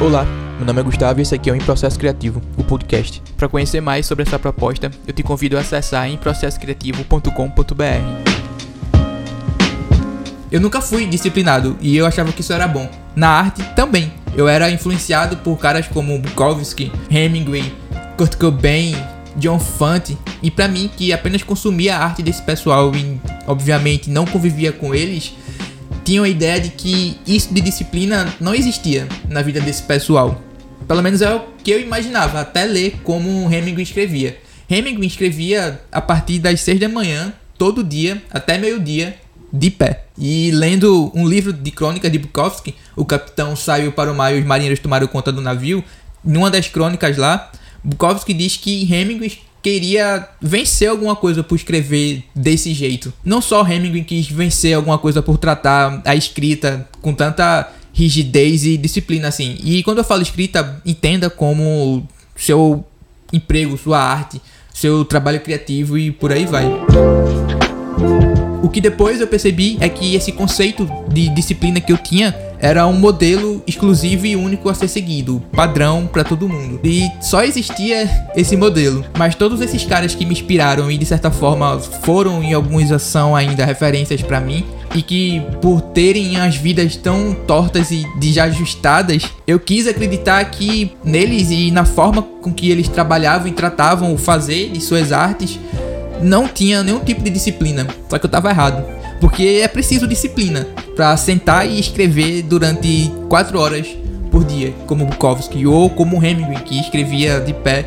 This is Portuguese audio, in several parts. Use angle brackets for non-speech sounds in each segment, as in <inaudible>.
Olá, meu nome é Gustavo e esse aqui é o Em Processo Criativo, o podcast. Para conhecer mais sobre essa proposta, eu te convido a acessar emprocessocreativo.com.br. Eu nunca fui disciplinado e eu achava que isso era bom. Na arte também. Eu era influenciado por caras como Bukowski, Hemingway, Kurt Cobain, John Fante, e para mim que apenas consumia a arte desse pessoal e obviamente não convivia com eles, tinha a ideia de que isso de disciplina não existia na vida desse pessoal. Pelo menos é o que eu imaginava, até ler como Hemingway escrevia. Hemingway escrevia a partir das 6 da manhã, todo dia, até meio-dia, de pé. E lendo um livro de crônicas de Bukowski, o capitão saiu para o mar e os marinheiros tomaram conta do navio. Numa das crônicas lá, Bukowski diz que Hemingway queria vencer alguma coisa por escrever desse jeito. Não só Hemingway quis vencer alguma coisa por tratar a escrita com tanta rigidez e disciplina assim. E quando eu falo escrita, entenda como seu emprego, sua arte, seu trabalho criativo e por aí vai. O que depois eu percebi é que esse conceito de disciplina que eu tinha era um modelo exclusivo e único a ser seguido, padrão para todo mundo. E só existia esse modelo. Mas todos esses caras que me inspiraram e de certa forma foram em alguns são ainda referências para mim e que por terem as vidas tão tortas e desajustadas, eu quis acreditar que neles e na forma com que eles trabalhavam e tratavam o fazer de suas artes não tinha nenhum tipo de disciplina. Só que eu tava errado. Porque é preciso disciplina para sentar e escrever durante 4 horas por dia, como Bukowski ou como Hemingway, que escrevia de pé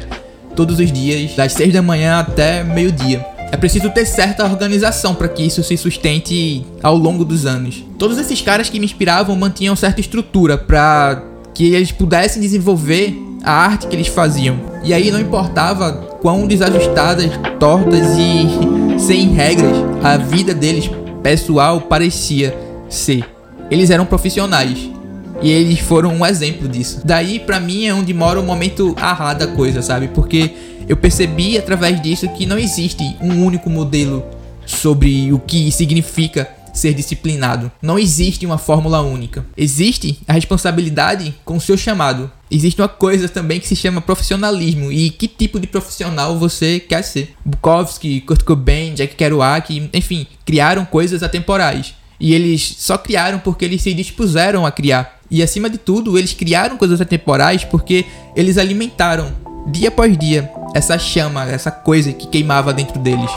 todos os dias, das 6 da manhã até meio-dia. É preciso ter certa organização para que isso se sustente ao longo dos anos. Todos esses caras que me inspiravam mantinham certa estrutura para que eles pudessem desenvolver a arte que eles faziam. E aí não importava quão desajustadas, tortas e <laughs> sem regras a vida deles pessoal parecia ser. Eles eram profissionais. E eles foram um exemplo disso. Daí, para mim, é onde mora o momento arra da coisa, sabe? Porque eu percebi através disso que não existe um único modelo sobre o que significa ser disciplinado. Não existe uma fórmula única. Existe a responsabilidade com o seu chamado. Existe uma coisa também que se chama profissionalismo e que tipo de profissional você quer ser. Bukowski, Kurt Cobain, Jack Kerouac, enfim, criaram coisas atemporais. E eles só criaram porque eles se dispuseram a criar. E acima de tudo, eles criaram coisas atemporais porque eles alimentaram dia após dia essa chama, essa coisa que queimava dentro deles.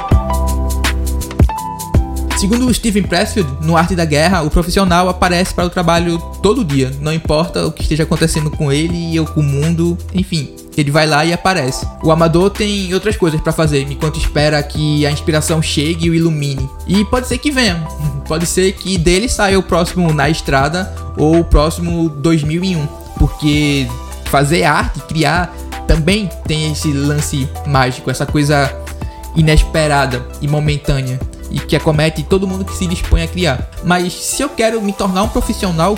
Segundo Steven Pressfield, no Arte da Guerra, o profissional aparece para o trabalho todo dia, não importa o que esteja acontecendo com ele ou com o mundo, enfim, ele vai lá e aparece. O amador tem outras coisas para fazer, enquanto espera que a inspiração chegue e o ilumine. E pode ser que venha. <laughs> Pode ser que dele saia o próximo Na Estrada ou o próximo 2001, porque fazer arte, criar também tem esse lance mágico, essa coisa inesperada e momentânea e que acomete todo mundo que se dispõe a criar. Mas se eu quero me tornar um profissional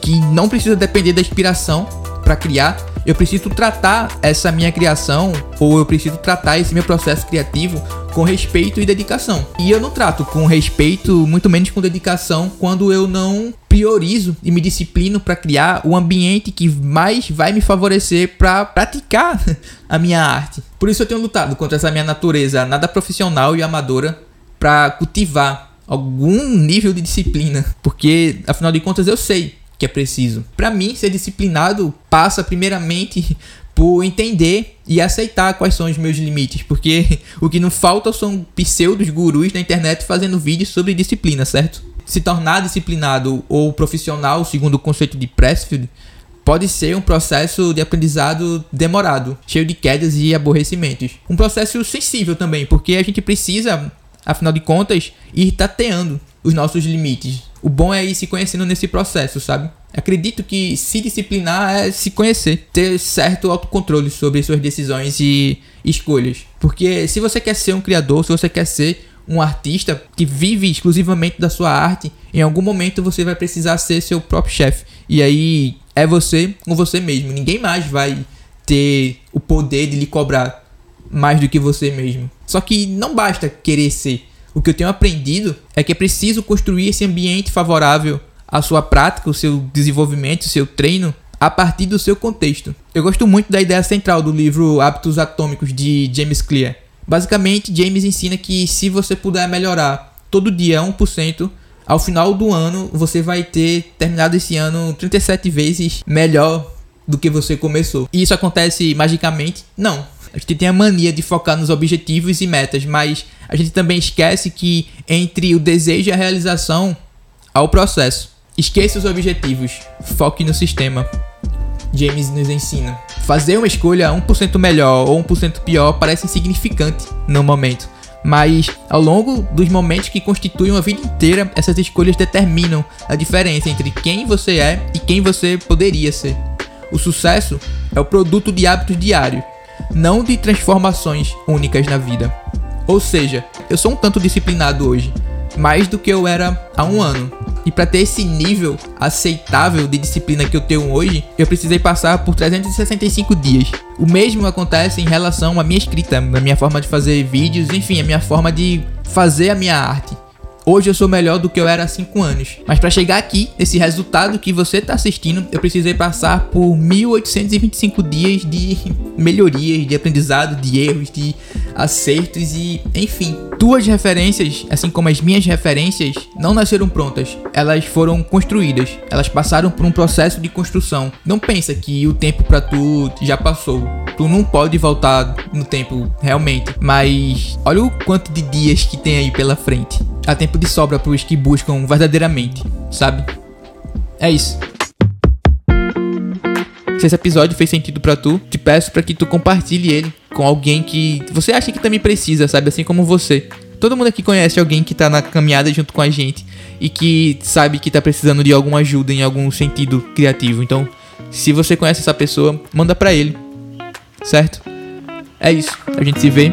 que não precisa depender da inspiração para criar, eu preciso tratar essa minha criação ou eu preciso tratar esse meu processo criativo com respeito e dedicação. E eu não trato com respeito, muito menos com dedicação, quando eu não priorizo e me disciplino para criar o ambiente que mais vai me favorecer para praticar <laughs> a minha arte. Por isso eu tenho lutado contra essa minha natureza nada profissional e amadora para cultivar algum nível de disciplina, porque afinal de contas eu sei que é preciso. Para mim, ser disciplinado passa primeiramente por entender e aceitar quais são os meus limites, porque <laughs> o que não falta são pseudos gurus na internet fazendo vídeos sobre disciplina, certo? Se tornar disciplinado ou profissional, segundo o conceito de Pressfield, pode ser um processo de aprendizado demorado, cheio de quedas e aborrecimentos. Um processo sensível também, porque a gente precisa afinal de contas, ir tateando os nossos limites. O bom é ir se conhecendo nesse processo, sabe? Acredito que se disciplinar é se conhecer, ter certo autocontrole sobre suas decisões e escolhas. Porque se você quer ser um criador, se você quer ser um artista que vive exclusivamente da sua arte, em algum momento você vai precisar ser seu próprio chefe. E aí é você com você mesmo. Ninguém mais vai ter o poder de lhe cobrar mais do que você mesmo. Só que não basta querer ser. O que eu tenho aprendido é que é preciso construir esse ambiente favorável à sua prática, o seu desenvolvimento, o seu treino, a partir do seu contexto. Eu gosto muito da ideia central do livro Hábitos Atômicos de James Clear. Basicamente, James ensina que se você puder melhorar todo dia 1%, ao final do ano você vai ter terminado esse ano 37 vezes melhor do que você começou. E isso acontece magicamente? Não. A gente tem a mania de focar nos objetivos e metas, mas a gente também esquece que entre o desejo e a realização há o processo. Esqueça os objetivos, foque no sistema. James nos ensina. Fazer uma escolha 1% melhor ou 1% pior parece insignificante no momento, mas ao longo dos momentos que constituem uma vida inteira, essas escolhas determinam a diferença entre quem você é e quem você poderia ser. O sucesso é o produto de hábitos diários, não de transformações únicas na vida. Ou seja, eu sou um tanto disciplinado hoje, mais do que eu era há um ano. E para ter esse nível aceitável de disciplina que eu tenho hoje, eu precisei passar por 365 dias. O mesmo acontece em relação à minha escrita, à minha forma de fazer vídeos, enfim, a minha forma de fazer a minha arte. Hoje eu sou melhor do que eu era há 5 anos. Mas para chegar aqui, esse resultado que você está assistindo, eu precisei passar por 1825 dias de <laughs> melhorias, de aprendizado, de erros, de acertos e, enfim. Tuas referências, assim como as minhas referências, não nasceram prontas. Elas foram construídas. Elas passaram por um processo de construção. Não pensa que o tempo para tu já passou. Tu não pode voltar no tempo realmente, mas olha o quanto de dias que tem aí pela frente há tempo de sobra para os que buscam verdadeiramente, sabe? É isso. Se esse episódio fez sentido para tu, te peço para que tu compartilhe ele com alguém que você acha que também precisa, sabe? Assim como você. Todo mundo aqui conhece alguém que tá na caminhada junto com a gente e que sabe que tá precisando de alguma ajuda em algum sentido criativo. Então, se você conhece essa pessoa, manda para ele. Certo? É isso. A gente se vê